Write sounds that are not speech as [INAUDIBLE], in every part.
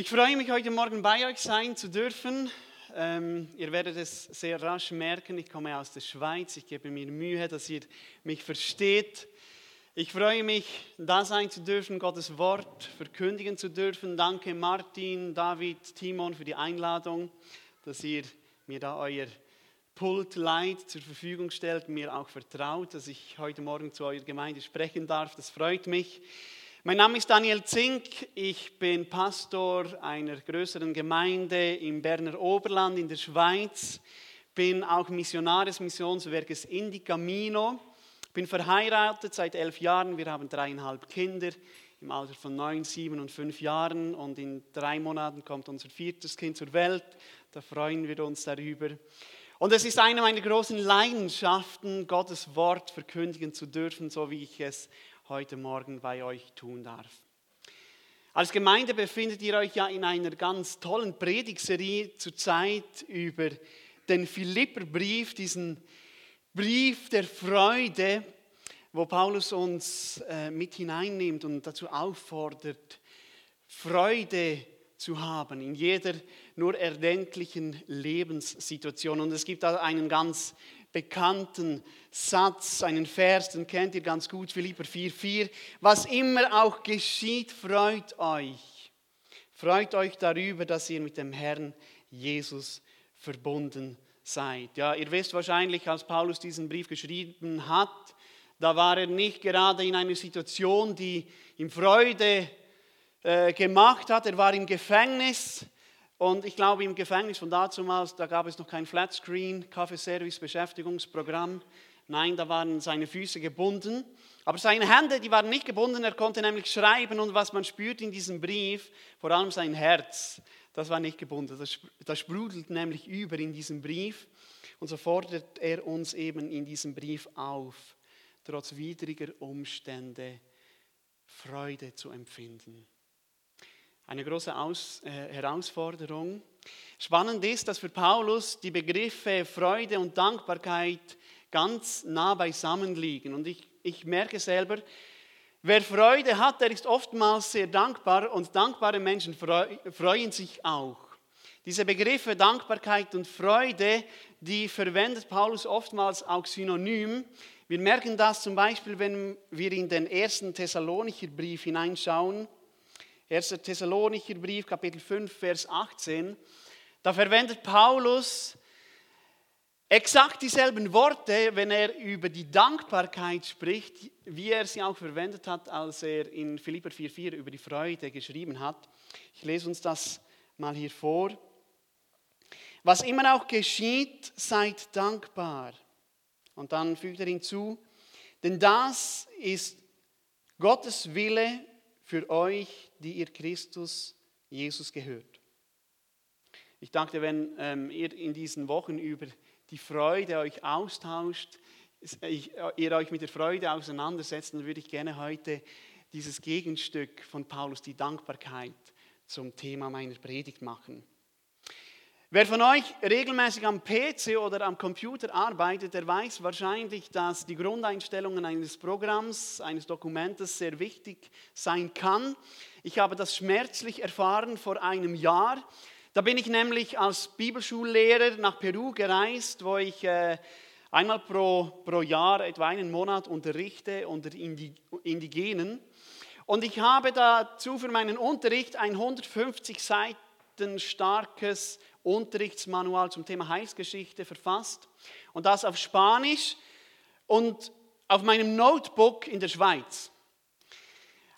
Ich freue mich, heute Morgen bei euch sein zu dürfen. Ähm, ihr werdet es sehr rasch merken, ich komme aus der Schweiz. Ich gebe mir Mühe, dass ihr mich versteht. Ich freue mich, da sein zu dürfen, Gottes Wort verkündigen zu dürfen. Danke Martin, David, Timon für die Einladung, dass ihr mir da euer Pult Light zur Verfügung stellt, mir auch vertraut, dass ich heute Morgen zu eurer Gemeinde sprechen darf. Das freut mich. Mein Name ist Daniel Zink, ich bin Pastor einer größeren Gemeinde im Berner Oberland in der Schweiz, bin auch Missionar des Missionswerkes Indi Camino, bin verheiratet seit elf Jahren, wir haben dreieinhalb Kinder im Alter von neun, sieben und fünf Jahren. Und in drei Monaten kommt unser viertes Kind zur Welt, da freuen wir uns darüber. Und es ist eine meiner großen Leidenschaften, Gottes Wort verkündigen zu dürfen, so wie ich es heute Morgen bei euch tun darf. Als Gemeinde befindet ihr euch ja in einer ganz tollen Predigserie zurzeit über den Philipperbrief, diesen Brief der Freude, wo Paulus uns äh, mit hineinnimmt und dazu auffordert, Freude zu haben in jeder nur erdenklichen Lebenssituation. Und es gibt da einen ganz bekannten Satz, einen Vers, den kennt ihr ganz gut, Philipper 4,4. Was immer auch geschieht, freut euch. Freut euch darüber, dass ihr mit dem Herrn Jesus verbunden seid. Ja, ihr wisst wahrscheinlich, als Paulus diesen Brief geschrieben hat, da war er nicht gerade in einer Situation, die ihm Freude äh, gemacht hat. Er war im Gefängnis. Und ich glaube, im Gefängnis von damals, da gab es noch kein Flatscreen, Kaffeeservice, Beschäftigungsprogramm. Nein, da waren seine Füße gebunden. Aber seine Hände, die waren nicht gebunden. Er konnte nämlich schreiben. Und was man spürt in diesem Brief, vor allem sein Herz, das war nicht gebunden. Das sprudelt nämlich über in diesem Brief. Und so fordert er uns eben in diesem Brief auf, trotz widriger Umstände Freude zu empfinden. Eine große Aus, äh, Herausforderung. Spannend ist, dass für Paulus die Begriffe Freude und Dankbarkeit ganz nah beisammen liegen. Und ich, ich merke selber, wer Freude hat, der ist oftmals sehr dankbar und dankbare Menschen freuen sich auch. Diese Begriffe Dankbarkeit und Freude, die verwendet Paulus oftmals auch synonym. Wir merken das zum Beispiel, wenn wir in den ersten Thessalonicher Brief hineinschauen. 1. Thessalonicher Brief, Kapitel 5, Vers 18, da verwendet Paulus exakt dieselben Worte, wenn er über die Dankbarkeit spricht, wie er sie auch verwendet hat, als er in Philipper 4,4 über die Freude geschrieben hat. Ich lese uns das mal hier vor. Was immer auch geschieht, seid dankbar. Und dann fügt er hinzu, denn das ist Gottes Wille für euch, die ihr Christus Jesus gehört. Ich dachte, wenn ähm, ihr in diesen Wochen über die Freude euch austauscht, ich, ihr euch mit der Freude auseinandersetzt, dann würde ich gerne heute dieses Gegenstück von Paulus, die Dankbarkeit, zum Thema meiner Predigt machen. Wer von euch regelmäßig am PC oder am Computer arbeitet, der weiß wahrscheinlich, dass die Grundeinstellungen eines Programms, eines Dokumentes sehr wichtig sein kann. Ich habe das schmerzlich erfahren vor einem Jahr. Da bin ich nämlich als Bibelschullehrer nach Peru gereist, wo ich äh, einmal pro, pro Jahr etwa einen Monat unterrichte unter Indigenen. Und ich habe dazu für meinen Unterricht ein 150 Seiten starkes Unterrichtsmanual zum Thema Heilsgeschichte verfasst und das auf Spanisch und auf meinem Notebook in der Schweiz.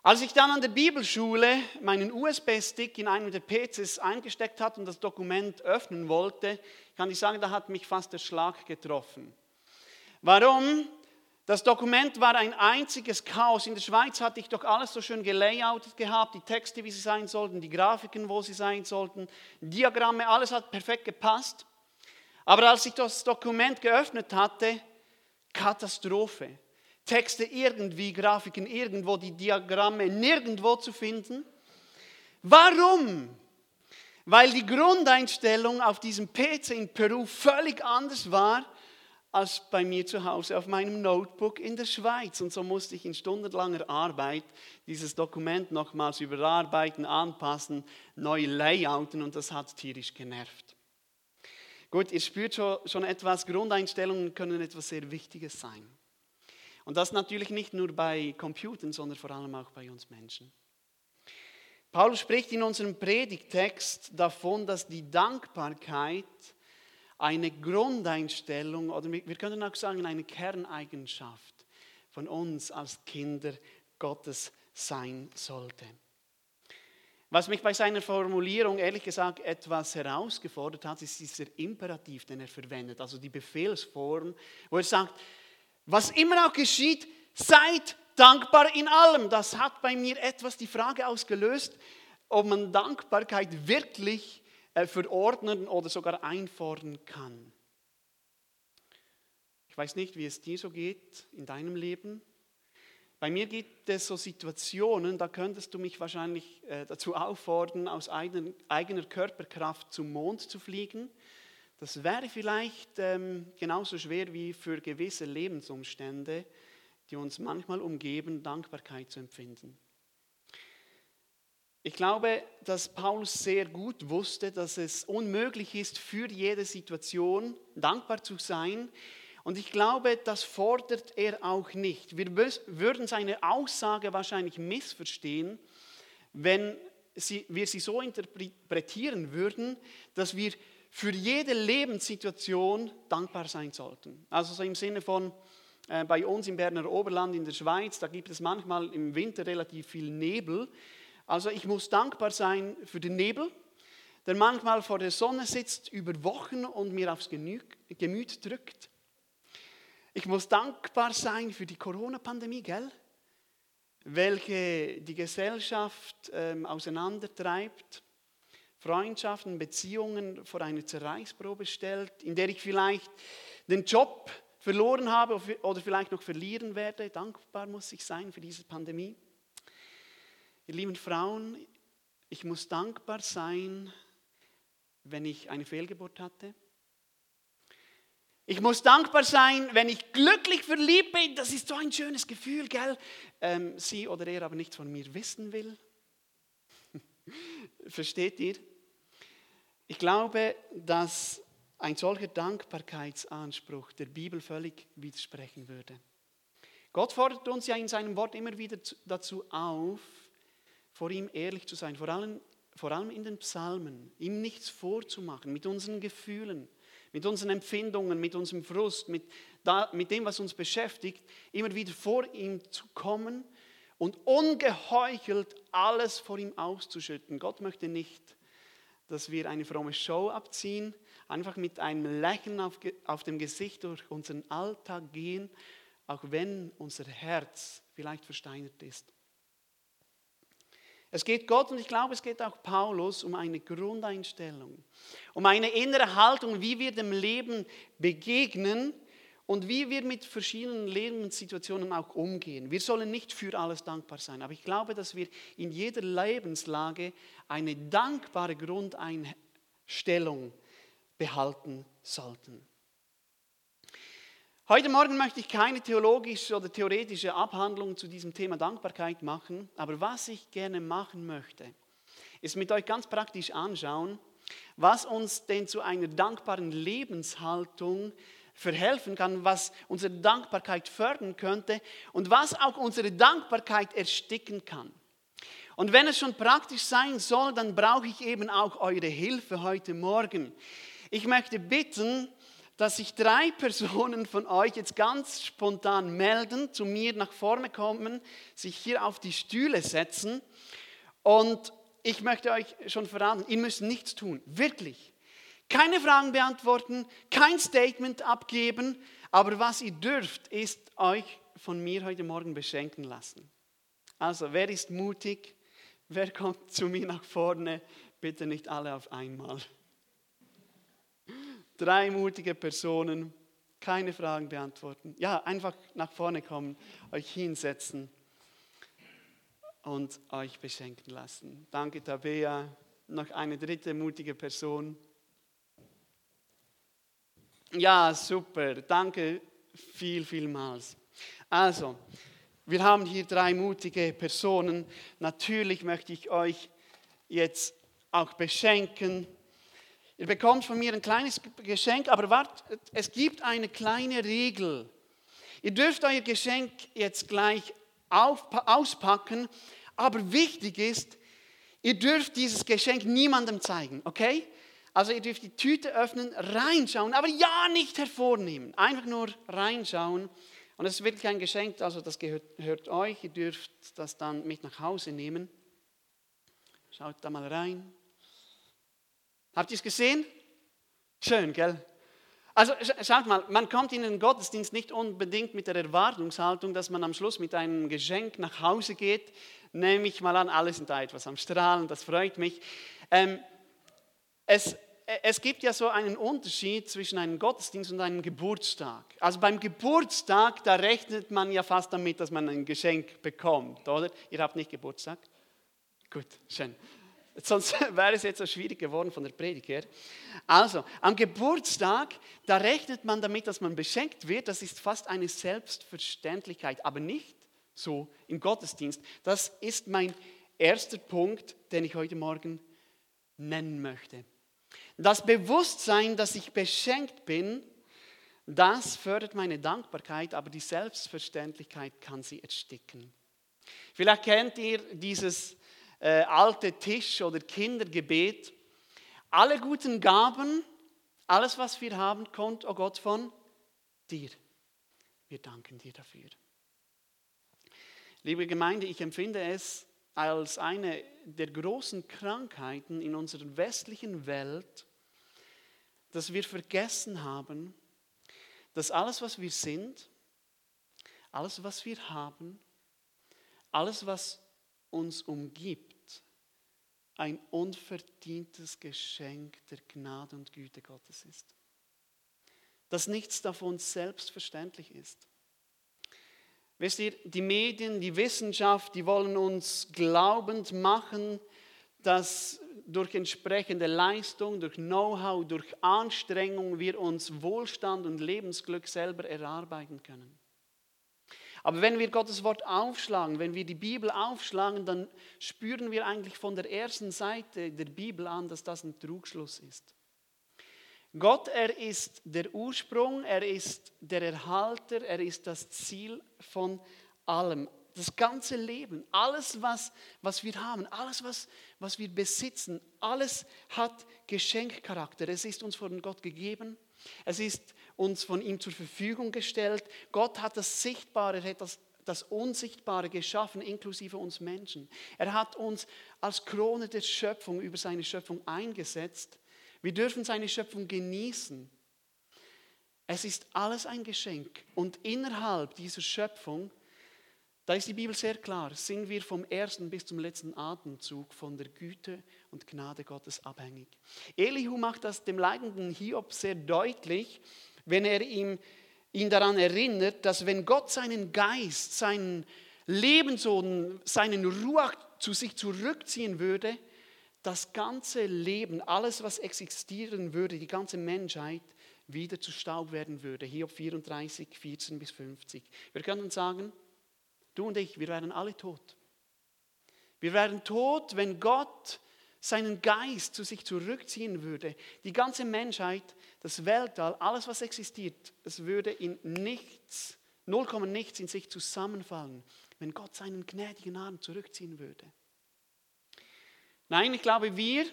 Als ich dann an der Bibelschule meinen USB-Stick in einen der PCs eingesteckt hatte und das Dokument öffnen wollte, kann ich sagen, da hat mich fast der Schlag getroffen. Warum? Das Dokument war ein einziges Chaos. In der Schweiz hatte ich doch alles so schön gelayoutet gehabt, die Texte, wie sie sein sollten, die Grafiken, wo sie sein sollten, Diagramme, alles hat perfekt gepasst. Aber als ich das Dokument geöffnet hatte, Katastrophe. Texte irgendwie, Grafiken irgendwo, die Diagramme nirgendwo zu finden. Warum? Weil die Grundeinstellung auf diesem PC in Peru völlig anders war als bei mir zu Hause auf meinem Notebook in der Schweiz. Und so musste ich in stundenlanger Arbeit dieses Dokument nochmals überarbeiten, anpassen, neu layouten und das hat tierisch genervt. Gut, ihr spürt schon etwas, Grundeinstellungen können etwas sehr Wichtiges sein. Und das natürlich nicht nur bei Computern, sondern vor allem auch bei uns Menschen. Paulus spricht in unserem Predigtext davon, dass die Dankbarkeit eine Grundeinstellung oder wir können auch sagen eine Kerneigenschaft von uns als Kinder Gottes sein sollte. Was mich bei seiner Formulierung ehrlich gesagt etwas herausgefordert hat, ist dieser Imperativ, den er verwendet, also die Befehlsform, wo er sagt, was immer auch geschieht, seid dankbar in allem. Das hat bei mir etwas die Frage ausgelöst, ob man Dankbarkeit wirklich verordnen oder sogar einfordern kann. Ich weiß nicht, wie es dir so geht in deinem Leben. Bei mir gibt es so Situationen, da könntest du mich wahrscheinlich äh, dazu auffordern, aus eigener Körperkraft zum Mond zu fliegen. Das wäre vielleicht ähm, genauso schwer wie für gewisse Lebensumstände, die uns manchmal umgeben, Dankbarkeit zu empfinden. Ich glaube, dass Paulus sehr gut wusste, dass es unmöglich ist, für jede Situation dankbar zu sein. Und ich glaube, das fordert er auch nicht. Wir würden seine Aussage wahrscheinlich missverstehen, wenn wir sie so interpretieren würden, dass wir für jede Lebenssituation dankbar sein sollten. Also so im Sinne von, äh, bei uns im Berner Oberland in der Schweiz, da gibt es manchmal im Winter relativ viel Nebel. Also ich muss dankbar sein für den Nebel, der manchmal vor der Sonne sitzt über Wochen und mir aufs Gemüt drückt. Ich muss dankbar sein für die Corona-Pandemie, gell? welche die Gesellschaft ähm, auseinandertreibt, Freundschaften, Beziehungen vor eine Zerreißprobe stellt, in der ich vielleicht den Job verloren habe oder vielleicht noch verlieren werde. Dankbar muss ich sein für diese Pandemie. Ihr lieben Frauen, ich muss dankbar sein, wenn ich eine Fehlgeburt hatte. Ich muss dankbar sein, wenn ich glücklich verliebt bin. Das ist so ein schönes Gefühl, gell? Ähm, sie oder er aber nichts von mir wissen will. [LAUGHS] Versteht ihr? Ich glaube, dass ein solcher Dankbarkeitsanspruch der Bibel völlig widersprechen würde. Gott fordert uns ja in seinem Wort immer wieder dazu auf, vor ihm ehrlich zu sein, vor allem, vor allem in den Psalmen, ihm nichts vorzumachen mit unseren Gefühlen, mit unseren Empfindungen, mit unserem Frust, mit, da, mit dem, was uns beschäftigt, immer wieder vor ihm zu kommen und ungeheuchelt alles vor ihm auszuschütten. Gott möchte nicht, dass wir eine fromme Show abziehen, einfach mit einem Lächeln auf, auf dem Gesicht durch unseren Alltag gehen, auch wenn unser Herz vielleicht versteinert ist. Es geht Gott und ich glaube, es geht auch Paulus um eine Grundeinstellung, um eine innere Haltung, wie wir dem Leben begegnen und wie wir mit verschiedenen Lebenssituationen auch umgehen. Wir sollen nicht für alles dankbar sein, aber ich glaube, dass wir in jeder Lebenslage eine dankbare Grundeinstellung behalten sollten. Heute Morgen möchte ich keine theologische oder theoretische Abhandlung zu diesem Thema Dankbarkeit machen, aber was ich gerne machen möchte, ist mit euch ganz praktisch anschauen, was uns denn zu einer dankbaren Lebenshaltung verhelfen kann, was unsere Dankbarkeit fördern könnte und was auch unsere Dankbarkeit ersticken kann. Und wenn es schon praktisch sein soll, dann brauche ich eben auch eure Hilfe heute Morgen. Ich möchte bitten, dass sich drei [LAUGHS] Personen von euch jetzt ganz spontan melden, zu mir nach vorne kommen, sich hier auf die Stühle setzen. Und ich möchte euch schon verraten, ihr müsst nichts tun, wirklich. Keine Fragen beantworten, kein Statement abgeben, aber was ihr dürft, ist euch von mir heute Morgen beschenken lassen. Also, wer ist mutig? Wer kommt zu mir nach vorne? Bitte nicht alle auf einmal. Drei mutige Personen, keine Fragen beantworten. Ja, einfach nach vorne kommen, euch hinsetzen und euch beschenken lassen. Danke, Tabea. Noch eine dritte mutige Person. Ja, super. Danke viel, vielmals. Also, wir haben hier drei mutige Personen. Natürlich möchte ich euch jetzt auch beschenken. Ihr bekommt von mir ein kleines Geschenk, aber wartet, es gibt eine kleine Regel. Ihr dürft euer Geschenk jetzt gleich auf, auspacken, aber wichtig ist, ihr dürft dieses Geschenk niemandem zeigen, okay? Also ihr dürft die Tüte öffnen, reinschauen, aber ja nicht hervornehmen. Einfach nur reinschauen. Und es ist wirklich ein Geschenk, also das gehört, gehört euch. Ihr dürft das dann mit nach Hause nehmen. Schaut da mal rein. Habt ihr es gesehen? Schön, gell? Also schaut mal, man kommt in den Gottesdienst nicht unbedingt mit der Erwartungshaltung, dass man am Schluss mit einem Geschenk nach Hause geht. Nehme ich mal an, alle sind da etwas am Strahlen, das freut mich. Ähm, es, es gibt ja so einen Unterschied zwischen einem Gottesdienst und einem Geburtstag. Also beim Geburtstag, da rechnet man ja fast damit, dass man ein Geschenk bekommt, oder? Ihr habt nicht Geburtstag? Gut, schön. Sonst [LAUGHS] wäre es jetzt so schwierig geworden von der Predigt her. Also, am Geburtstag, da rechnet man damit, dass man beschenkt wird. Das ist fast eine Selbstverständlichkeit, aber nicht so im Gottesdienst. Das ist mein erster Punkt, den ich heute Morgen nennen möchte. Das Bewusstsein, dass ich beschenkt bin, das fördert meine Dankbarkeit, aber die Selbstverständlichkeit kann sie ersticken. Vielleicht kennt ihr dieses äh, alte Tisch- oder Kindergebet. Alle guten Gaben, alles, was wir haben, kommt, oh Gott, von dir. Wir danken dir dafür. Liebe Gemeinde, ich empfinde es als eine der großen Krankheiten in unserer westlichen Welt, dass wir vergessen haben, dass alles, was wir sind, alles, was wir haben, alles, was uns umgibt, ein unverdientes Geschenk der Gnade und Güte Gottes ist. Dass nichts davon selbstverständlich ist. Wisst ihr, die Medien, die Wissenschaft, die wollen uns glaubend machen, dass durch entsprechende Leistung, durch Know-how, durch Anstrengung wir uns Wohlstand und Lebensglück selber erarbeiten können. Aber wenn wir Gottes Wort aufschlagen, wenn wir die Bibel aufschlagen, dann spüren wir eigentlich von der ersten Seite der Bibel an, dass das ein Trugschluss ist. Gott, er ist der Ursprung, er ist der Erhalter, er ist das Ziel von allem das ganze Leben, alles, was, was wir haben, alles, was, was wir besitzen, alles hat Geschenkcharakter. Es ist uns von Gott gegeben, es ist uns von ihm zur Verfügung gestellt. Gott hat das Sichtbare, er hat das, das Unsichtbare geschaffen, inklusive uns Menschen. Er hat uns als Krone der Schöpfung über seine Schöpfung eingesetzt. Wir dürfen seine Schöpfung genießen. Es ist alles ein Geschenk. Und innerhalb dieser Schöpfung da ist die Bibel sehr klar, sind wir vom ersten bis zum letzten Atemzug von der Güte und Gnade Gottes abhängig. Elihu macht das dem leidenden Hiob sehr deutlich, wenn er ihm, ihn daran erinnert, dass wenn Gott seinen Geist, seinen Lebenssohn, seinen Ruach zu sich zurückziehen würde, das ganze Leben, alles, was existieren würde, die ganze Menschheit, wieder zu Staub werden würde. Hiob 34, 14 bis 50. Wir können sagen, Du und ich, wir werden alle tot. Wir werden tot, wenn Gott seinen Geist zu sich zurückziehen würde. Die ganze Menschheit, das Weltall, alles, was existiert, es würde in nichts, 0, nichts in sich zusammenfallen, wenn Gott seinen gnädigen Arm zurückziehen würde. Nein, ich glaube, wir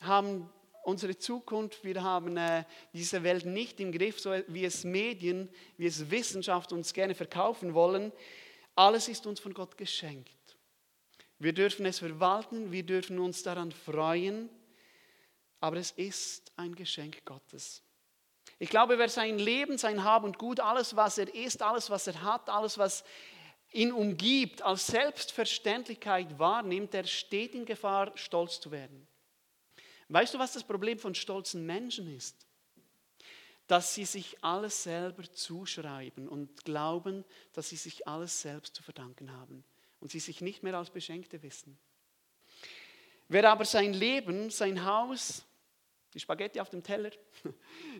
haben unsere Zukunft, wir haben äh, diese Welt nicht im Griff, so wie es Medien, wie es Wissenschaft uns gerne verkaufen wollen. Alles ist uns von Gott geschenkt. Wir dürfen es verwalten, wir dürfen uns daran freuen, aber es ist ein Geschenk Gottes. Ich glaube, wer sein Leben, sein Hab und Gut, alles, was er ist, alles, was er hat, alles, was ihn umgibt, als Selbstverständlichkeit wahrnimmt, der steht in Gefahr, stolz zu werden. Weißt du, was das Problem von stolzen Menschen ist? dass sie sich alles selber zuschreiben und glauben, dass sie sich alles selbst zu verdanken haben und sie sich nicht mehr als Beschenkte wissen. Wer aber sein Leben, sein Haus, Die Spaghetti auf dem Teller, [LAUGHS]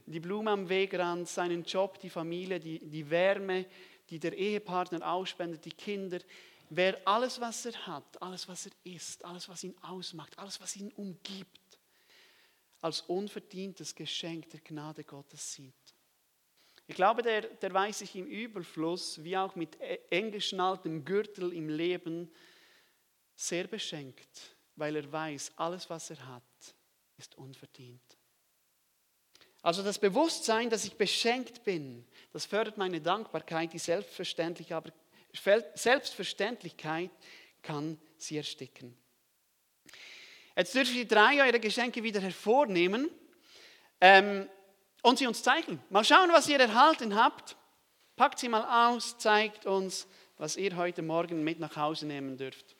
die Blume am Wegrand, seinen Job, die Familie, die, die Wärme, die der Ehepartner ausspendet, die Kinder. Wer alles, was er hat, alles, was er ist, alles, was ihn ausmacht, alles, was ihn umgibt, als unverdientes Geschenk der Gnade Gottes sieht. Ich glaube, der, der weiß sich im Überfluss, wie auch mit e, eng geschnalltem Gürtel im Leben, sehr beschenkt, weil er weiß, alles, was er hat, ist unverdient. Also das Bewusstsein, dass ich beschenkt bin, das fördert meine Dankbarkeit, die Selbstverständlich, aber Selbstverständlichkeit kann sie ersticken. Jetzt dürfen Sie drei eure Geschenke wieder hervornehmen ähm, und sie uns zeigen. Mal schauen, was ihr erhalten habt. Packt sie mal aus, zeigt uns, was ihr heute Morgen mit nach Hause nehmen dürft.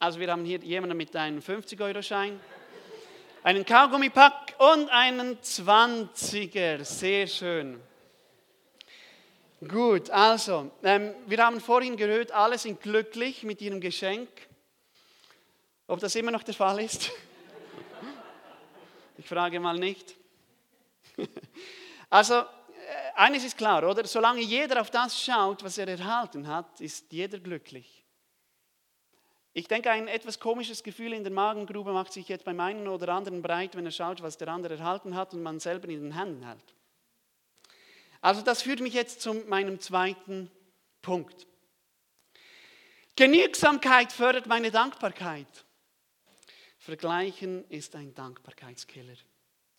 Also wir haben hier jemanden mit einem 50-Euro-Schein, einen Kaugummipack und einen 20er. Sehr schön. Gut, also, ähm, wir haben vorhin gehört, alle sind glücklich mit ihrem Geschenk. Ob das immer noch der Fall ist? Ich frage mal nicht. [LAUGHS] Also, äh, eines ist klar, oder? Solange jeder auf das schaut, was er erhalten hat, ist jeder glücklich. Ich denke, ein etwas komisches Gefühl in der Magengrube macht sich jetzt beim einen oder anderen breit, wenn er schaut, was der andere erhalten hat und man selber in den Händen hält. Also das führt mich jetzt zu meinem zweiten Punkt. Genügsamkeit fördert meine Dankbarkeit. Vergleichen ist ein Dankbarkeitskiller.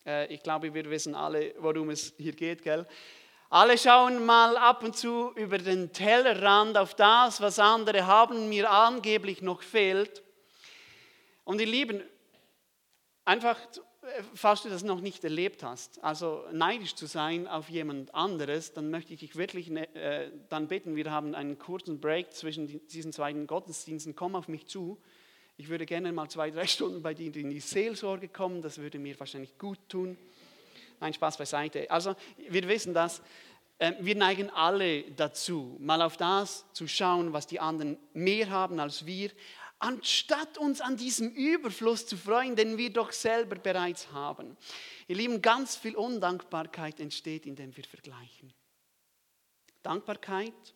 Äh, ich glaube, wir wissen alle, worum es hier geht, gell? Alle schauen mal ab und zu über den Tellerrand auf das, was andere haben, mir angeblich noch fehlt. Und ihr Lieben, einfach, falls du das noch nicht erlebt hast, also neidisch zu sein auf jemand anderes, dann möchte ich dich wirklich ne, äh, dann bitten, wir haben einen kurzen Break zwischen diesen zwei Gottesdiensten, komm auf mich zu. Ich würde gerne mal zwei, drei Stunden bei dir in die Seelsorge kommen, das würde mir wahrscheinlich gut tun. Nein, Spaß beiseite. Also wir wissen das. Ähm, wir neigen alle dazu, mal auf das zu schauen, was die anderen mehr haben als wir, anstatt uns an diesem Überfluss zu freuen, den wir doch selber bereits haben. Ihr Lieben, ganz viel Undankbarkeit entsteht, indem wir vergleichen. Dankbarkeit,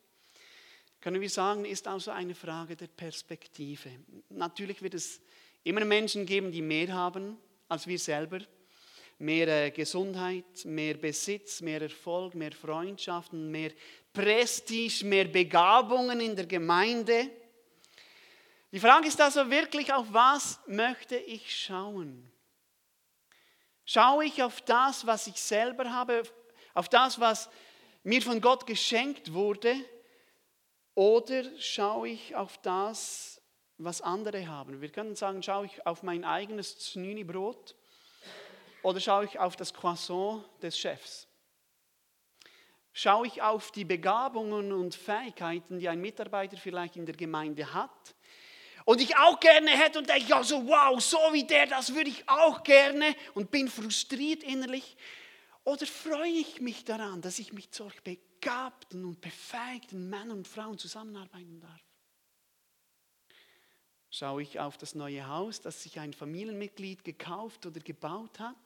können wir sagen, ist also eine Frage der Perspektive. Natürlich wird es immer Menschen geben, die mehr haben als wir selber mehr äh, Gesundheit, mehr Besitz, mehr Erfolg, mehr Freundschaften, mehr Prestige, mehr Begabungen in der Gemeinde. Die Frage ist also wirklich, auf was möchte ich schauen? Schaue ich auf das, was ich selber habe, auf das, was mir von Gott geschenkt wurde, oder schaue ich auf das, was andere haben? Wir können sagen, schaue ich auf mein eigenes Znüni-Brot oder schaue ich auf das Croissant des Chefs? Schaue ich auf die Begabungen und Fähigkeiten, die ein Mitarbeiter vielleicht in der Gemeinde hat? Und ich auch gerne hätte und denke, ja, so wow, so wie der, das würde ich auch gerne und bin frustriert innerlich. Oder freue ich mich daran, dass ich mit solch begabten und befähigten Männern und Frauen zusammenarbeiten darf? Schaue ich auf das neue Haus, das sich ein Familienmitglied gekauft oder gebaut hat?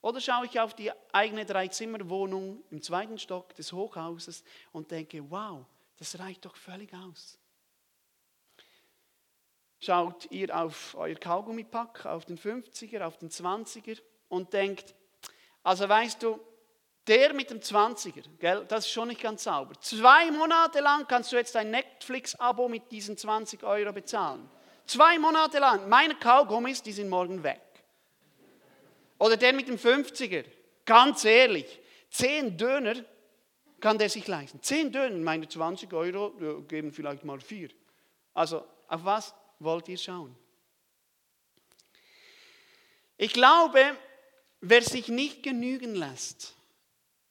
Oder schaue ich auf die eigene Dreizimmerwohnung im zweiten Stock des Hochhauses und denke, wow, das reicht doch völlig aus. Schaut ihr auf euer Kaugummipack, auf den 50er, auf den 20er und denkt, also weißt du, der mit dem 20er, gell, das ist schon nicht ganz sauber. Zwei Monate lang kannst du jetzt ein Netflix-Abo mit diesen 20 Euro bezahlen. Zwei Monate lang. Meine Kaugummis, die sind morgen weg. Oder der mit dem 50er. Ganz ehrlich, 10 Döner kann der sich leisten. 10 Döner, meine 20 Euro geben vielleicht mal 4. Also auf was wollt ihr schauen? Ich glaube, wer sich nicht genügen lässt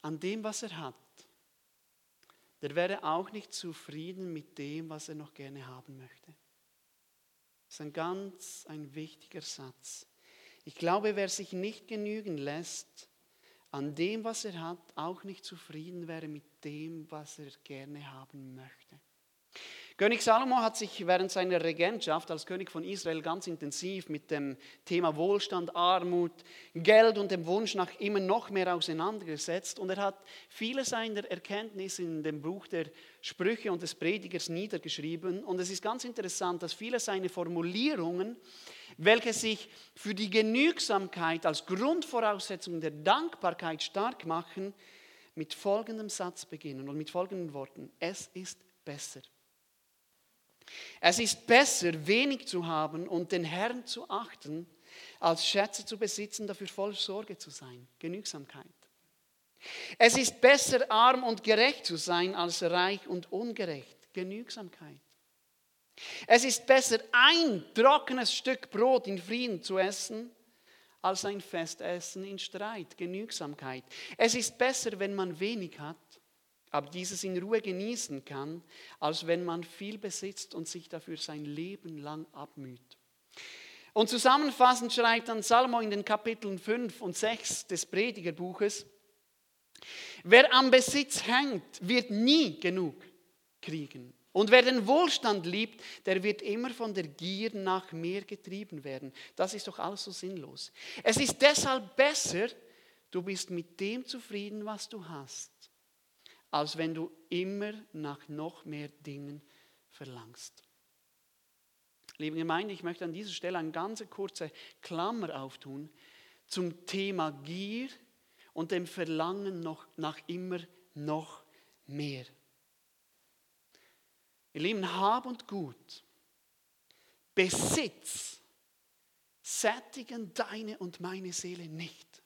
an dem, was er hat, der wäre auch nicht zufrieden mit dem, was er noch gerne haben möchte. Das ist ein ganz ein wichtiger Satz. Ich glaube, wer sich nicht genügen lässt an dem, was er hat, auch nicht zufrieden wäre mit dem, was er gerne haben möchte. König Salomo hat sich während seiner Regentschaft als König von Israel ganz intensiv mit dem Thema Wohlstand, Armut, Geld und dem Wunsch nach immer noch mehr auseinandergesetzt. Und er hat viele seiner Erkenntnisse in dem Buch der Sprüche und des Predigers niedergeschrieben. Und es ist ganz interessant, dass viele seiner Formulierungen, welche sich für die Genügsamkeit als Grundvoraussetzung der Dankbarkeit stark machen, mit folgendem Satz beginnen und mit folgenden Worten. Es ist besser. Es ist besser, wenig zu haben und den Herrn zu achten, als Schätze zu besitzen, dafür voll Sorge zu sein. Genügsamkeit. Es ist besser, arm und gerecht zu sein, als reich und ungerecht. Genügsamkeit. Es ist besser, ein trockenes Stück Brot in Frieden zu essen, als ein Festessen in Streit. Genügsamkeit. Es ist besser, wenn man wenig hat, aber dieses in Ruhe genießen kann, als wenn man viel besitzt und sich dafür sein Leben lang abmüht. Und zusammenfassend schreibt dann Salomo in den Kapiteln 5 und 6 des Predigerbuches, wer am Besitz hängt, wird nie genug kriegen. Und wer den Wohlstand liebt, der wird immer von der Gier nach mehr getrieben werden. Das ist doch alles so sinnlos. Es ist deshalb besser, du bist mit dem zufrieden, was du hast, als wenn du immer nach noch mehr Dingen verlangst. Liebe Gemeinde, ich möchte an dieser Stelle eine ganz kurze Klammer auftun zum Thema Gier und dem Verlangen noch, nach immer noch mehr. Ihr Lieben, Hab und Gut, Besitz sättigen deine und meine Seele nicht.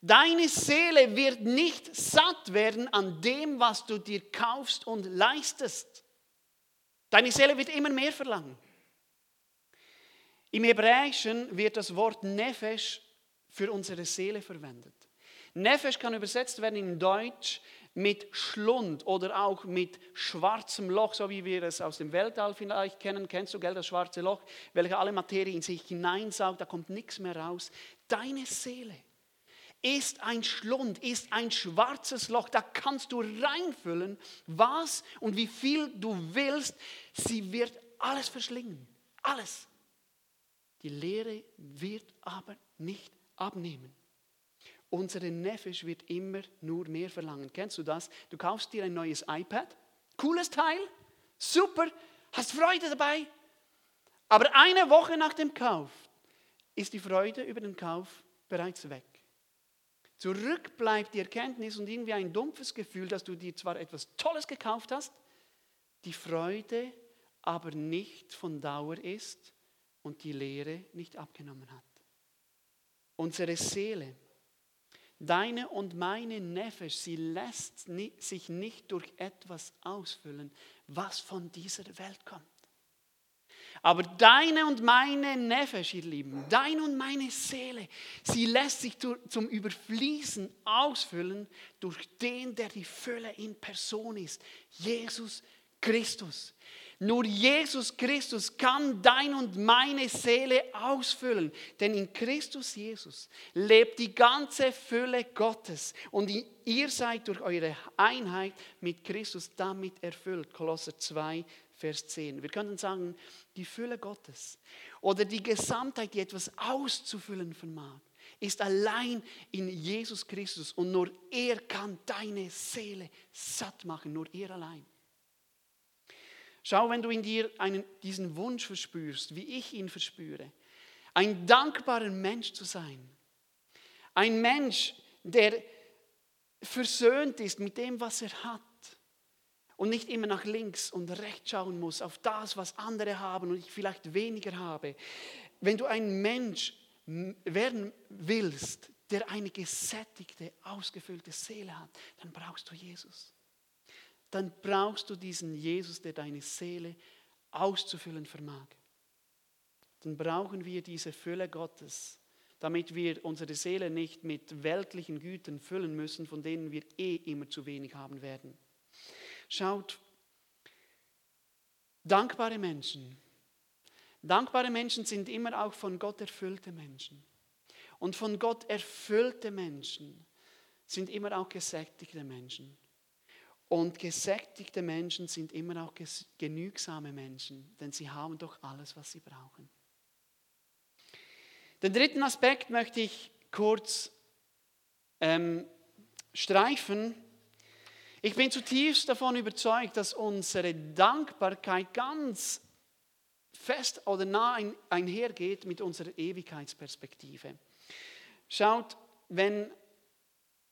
Deine Seele wird nicht satt werden an dem, was du dir kaufst und leistest. Deine Seele wird immer mehr verlangen. Im Hebräischen wird das Wort Nefesh für unsere Seele verwendet. Nefesh kann übersetzt werden in Deutsch mit Schlund oder auch mit schwarzem Loch, so wie wir es aus dem Weltall vielleicht kennen. Kennst du, gell, das schwarze Loch, welches alle Materie in sich hineinsaugt, da kommt nichts mehr raus. Deine Seele ist ein Schlund, ist ein schwarzes Loch. Da kannst du reinfüllen, was und wie viel du willst. Sie wird alles verschlingen. Alles. Die Lehre wird aber nicht abnehmen. Unsere Nefesh wird immer nur mehr verlangen. Kennst du das? Du kaufst dir ein neues iPad. Cooles Teil. Super. Hast Freude dabei. Aber eine Woche nach dem Kauf ist die Freude über den Kauf bereits weg. Zurück bleibt die Erkenntnis und irgendwie ein dumpfes Gefühl, dass du dir zwar etwas Tolles gekauft hast, die Freude aber nicht von Dauer ist und die Lehre nicht abgenommen hat. Unsere Seele, deine und meine Nefesh, sie lässt sich nicht durch etwas ausfüllen, was von dieser Welt kommt. Aber deine und meine Nefesh, ihr Lieben, deine und meine Seele, sie lässt sich zum Überfließen ausfüllen durch den, der die Fülle in Person ist, Jesus Christus. Nur Jesus Christus kann dein und meine Seele ausfüllen, denn in Christus Jesus lebt die ganze Fülle Gottes und ihr seid durch eure Einheit mit Christus damit erfüllt. Kolosser 2, Vers 10. Wir könnten sagen, die Fülle Gottes oder die Gesamtheit, die etwas auszufüllen vermag, ist allein in Jesus Christus und nur er kann deine Seele satt machen, nur er allein. Schau, wenn du in dir einen, diesen Wunsch verspürst, wie ich ihn verspüre, ein dankbarer Mensch zu sein, ein Mensch, der versöhnt ist mit dem, was er hat, und nicht immer nach links und rechts schauen muss, auf das, was andere haben und ich vielleicht weniger habe. Wenn du ein Mensch werden willst, der eine gesättigte, ausgefüllte Seele hat, dann brauchst du Jesus. Dann brauchst du diesen Jesus, der deine Seele auszufüllen vermag. Dann brauchen wir diese Fülle Gottes, damit wir unsere Seele nicht mit weltlichen Gütern füllen müssen, von denen wir eh immer zu wenig haben werden. Schaut, dankbare Menschen, dankbare Menschen sind immer auch von Gott erfüllte Menschen. Und von Gott erfüllte Menschen sind immer auch gesättigte Menschen. Und gesättigte Menschen sind immer auch genügsame Menschen, denn sie haben doch alles, was sie brauchen. Den dritten Aspekt möchte ich kurz ähm, streifen. Ich bin zutiefst davon überzeugt, dass unsere Dankbarkeit ganz fest oder nah ein, einhergeht mit unserer Ewigkeitsperspektive. Schaut, wenn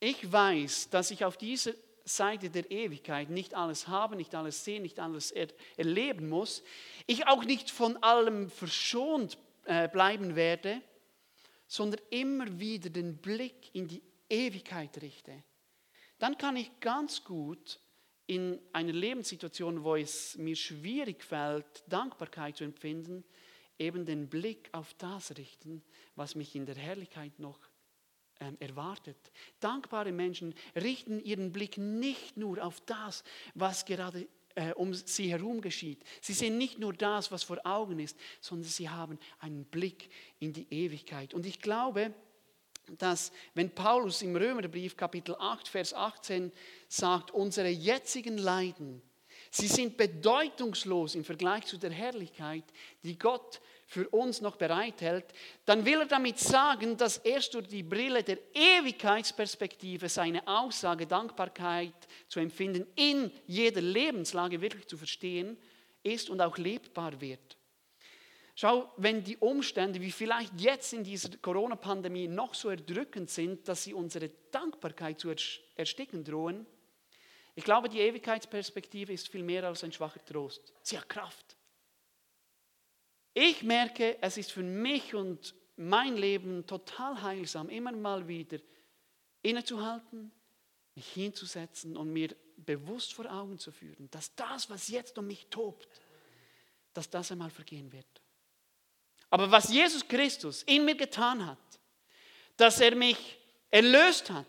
ich weiß, dass ich auf dieser Seite der Ewigkeit nicht alles habe, nicht alles sehen, nicht alles er erleben muss, ich auch nicht von allem verschont äh, bleiben werde, sondern immer wieder den Blick in die Ewigkeit richte, dann kann ich ganz gut in einer Lebenssituation, wo es mir schwierig fällt, Dankbarkeit zu empfinden, eben den Blick auf das richten, was mich in der Herrlichkeit noch erwartet. Dankbare Menschen richten ihren Blick nicht nur auf das, was gerade äh, um sie herum geschieht. Sie sehen nicht nur das, was vor Augen ist, sondern sie haben einen Blick in die Ewigkeit. Und ich glaube, dass wenn Paulus im Römerbrief Kapitel 8, Vers 18 sagt, unsere jetzigen Leiden, sie sind bedeutungslos im Vergleich zu der Herrlichkeit, die Gott für uns noch bereithält, dann will er damit sagen, dass erst durch die Brille der Ewigkeitsperspektive seine Aussage Dankbarkeit zu empfinden, in jeder Lebenslage wirklich zu verstehen ist und auch lebbar wird. Schau, wenn die Umstände, wie vielleicht jetzt in dieser Corona-Pandemie, noch so erdrückend sind, dass sie unsere Dankbarkeit zu ersticken drohen, ich glaube, die Ewigkeitsperspektive ist viel mehr als ein schwacher Trost. Sie hat Kraft. Ich merke, es ist für mich und mein Leben total heilsam, immer mal wieder innezuhalten, mich hinzusetzen und mir bewusst vor Augen zu führen, dass das, was jetzt um mich tobt, dass das einmal vergehen wird. Aber was Jesus Christus in mir getan hat, dass er mich erlöst hat,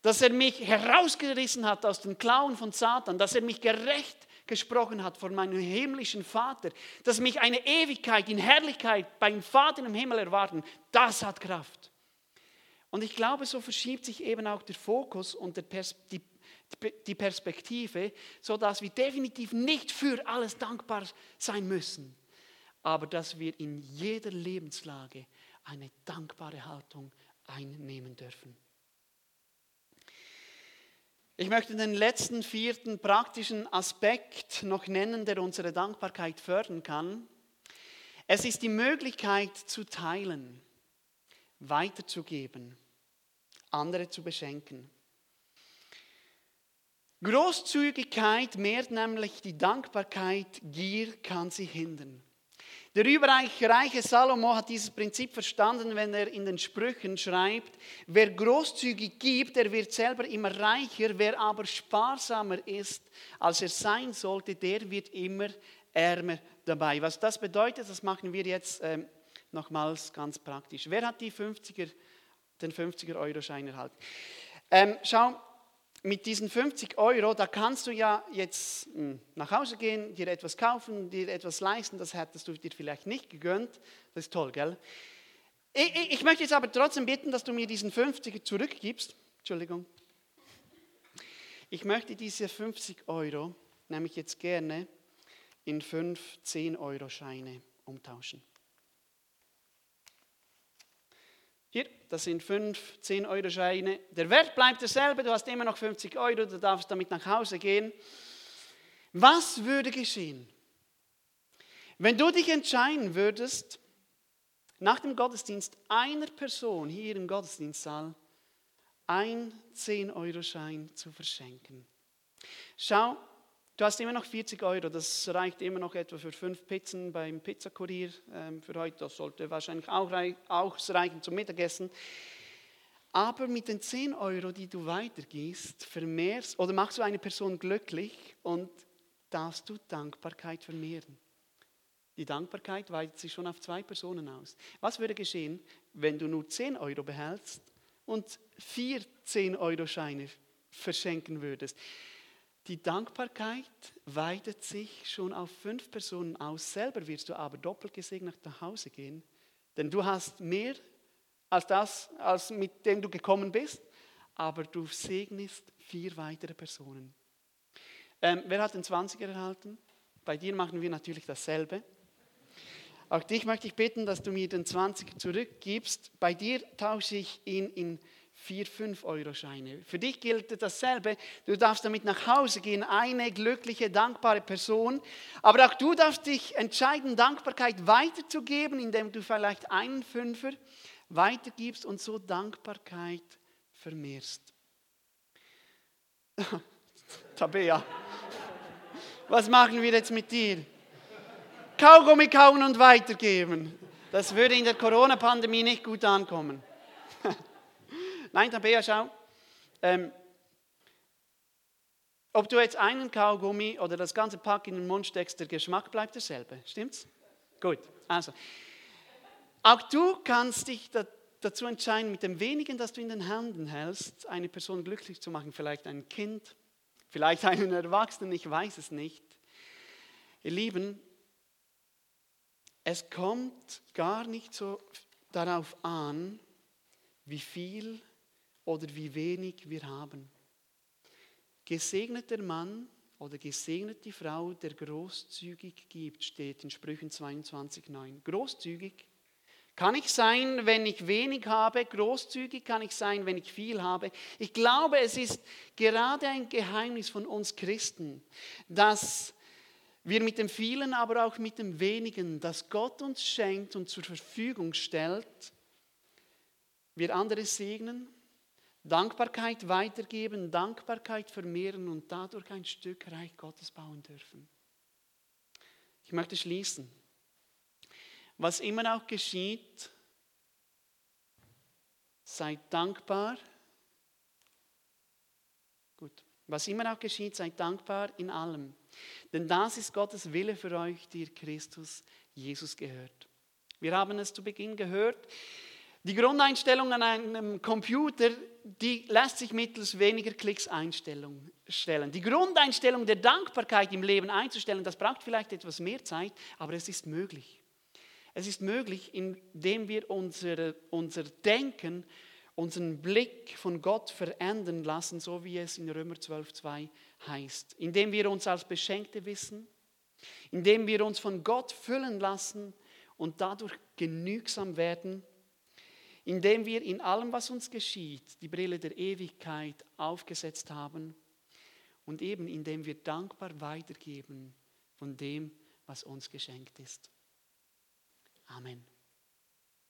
dass er mich herausgerissen hat aus den Klauen von Satan, dass er mich gerecht gesprochen hat von meinem himmlischen Vater, dass mich eine Ewigkeit in Herrlichkeit beim Vater im Himmel erwarten, das hat Kraft. Und ich glaube, so verschiebt sich eben auch der Fokus und der Pers die, die Perspektive, sodass wir definitiv nicht für alles dankbar sein müssen, aber dass wir in jeder Lebenslage eine dankbare Haltung einnehmen dürfen. Ich möchte den letzten vierten praktischen Aspekt noch nennen, der unsere Dankbarkeit fördern kann. Es ist die Möglichkeit zu teilen, weiterzugeben, andere zu beschenken. Großzügigkeit mehrt nämlich die Dankbarkeit, Gier kann sie hindern. Der überreiche Salomo hat dieses Prinzip verstanden, wenn er in den Sprüchen schreibt, wer großzügig gibt, der wird selber immer reicher, wer aber sparsamer ist, als er sein sollte, der wird immer ärmer dabei. Was das bedeutet, das machen wir jetzt ähm, nochmals ganz praktisch. Wer hat die 50er, den 50er-Euro-Schein erhalten? Ähm, schau, mit diesen 50 Euro, da kannst du ja jetzt hm, nach Hause gehen, dir etwas kaufen, dir etwas leisten, das hättest du dir vielleicht nicht gegönnt. Das ist toll, gell? Ich, ich, ich möchte jetzt aber trotzdem bitten, dass du mir diesen 50 zurückgibst. Entschuldigung. Ich möchte diese 50 Euro nämlich jetzt gerne in 5 10-Euro-Scheine umtauschen. Hier, das sind 5 10-Euro-Scheine. Der Wert bleibt derselbe, du hast immer noch 50 Euro, du darfst damit nach Hause gehen. Was würde geschehen, wenn du dich entscheiden würdest, nach dem Gottesdienst einer Person hier im Gottesdienstsaal ein 10-Euro-Schein zu verschenken? Schau, Du hast immer noch 40 Euro, das reicht immer noch etwa für fünf Pizzen beim Pizzakurier ähm, für heute. Das sollte wahrscheinlich auch, ausreichen zum Mittagessen. Aber mit den 10 Euro, die du weitergehst, vermehrst oder machst du eine Person glücklich und darfst du Dankbarkeit vermehren. Die Dankbarkeit weitet sich schon auf zwei Personen aus. Was würde geschehen, wenn du nur 10 Euro behältst und vier 10-Euro-Scheine verschenken würdest? Die Dankbarkeit weitet sich schon auf fünf Personen aus. Selber wirst du aber doppelt gesegnet nach Hause gehen, denn du hast mehr als das, als mit dem du gekommen bist, aber du segnest vier weitere Personen. Ähm, wer hat den 20er erhalten? Bei dir machen wir natürlich dasselbe. Auch dich möchte ich bitten, dass du mir den 20er zurückgibst. Bei dir tausche ich ihn in 4, 5 Euro Scheine. Für dich gilt dasselbe. Du darfst damit nach Hause gehen, eine glückliche, dankbare Person. Aber auch du darfst dich entscheiden, Dankbarkeit weiterzugeben, indem du vielleicht einen Fünfer weitergibst und so Dankbarkeit vermehrst. [LAUGHS] Tabea, was machen wir jetzt mit dir? Kaugummi kauen und weitergeben. Das würde in der Corona-Pandemie nicht gut ankommen. [LAUGHS] Nein, Tabea, schau. Ähm, ob du jetzt einen Kaugummi oder das ganze Pack in den Mund steckst, der Geschmack bleibt derselbe. Stimmt's? Gut. Also, auch du kannst dich dazu entscheiden, mit dem wenigen, das du in den Händen hältst, eine Person glücklich zu machen. Vielleicht ein Kind, vielleicht einen Erwachsenen, ich weiß es nicht. Ihr Lieben, es kommt gar nicht so darauf an, wie viel oder wie wenig wir haben. Gesegneter Mann oder gesegnete Frau, der großzügig gibt, steht in Sprüchen 22,9. Großzügig kann ich sein, wenn ich wenig habe, großzügig kann ich sein, wenn ich viel habe. Ich glaube, es ist gerade ein Geheimnis von uns Christen, dass wir mit dem vielen, aber auch mit dem wenigen, das Gott uns schenkt und zur Verfügung stellt, wir andere segnen, Dankbarkeit weitergeben, Dankbarkeit vermehren und dadurch ein Stück Reich Gottes bauen dürfen. Ich möchte schließen. Was immer auch geschieht, seid dankbar. Gut. Was immer auch geschieht, seid dankbar in allem. Denn das ist Gottes Wille für euch, die ihr Christus Jesus gehört. Wir haben es zu Beginn gehört. Die Grundeinstellung an einem Computer, die lässt sich mittels weniger Klicks einstellen. Die Grundeinstellung der Dankbarkeit im Leben einzustellen, das braucht vielleicht etwas mehr Zeit, aber es ist möglich. Es ist möglich, indem wir unser, unser Denken, unseren Blick von Gott verändern lassen, so wie es in Römer 12,2 heißt. Indem wir uns als Beschenkte wissen, indem wir uns von Gott füllen lassen und dadurch genügsam werden indem wir in allem, was uns geschieht, die Brille der Ewigkeit aufgesetzt haben und eben indem wir dankbar weitergeben von dem, was uns geschenkt ist. Amen.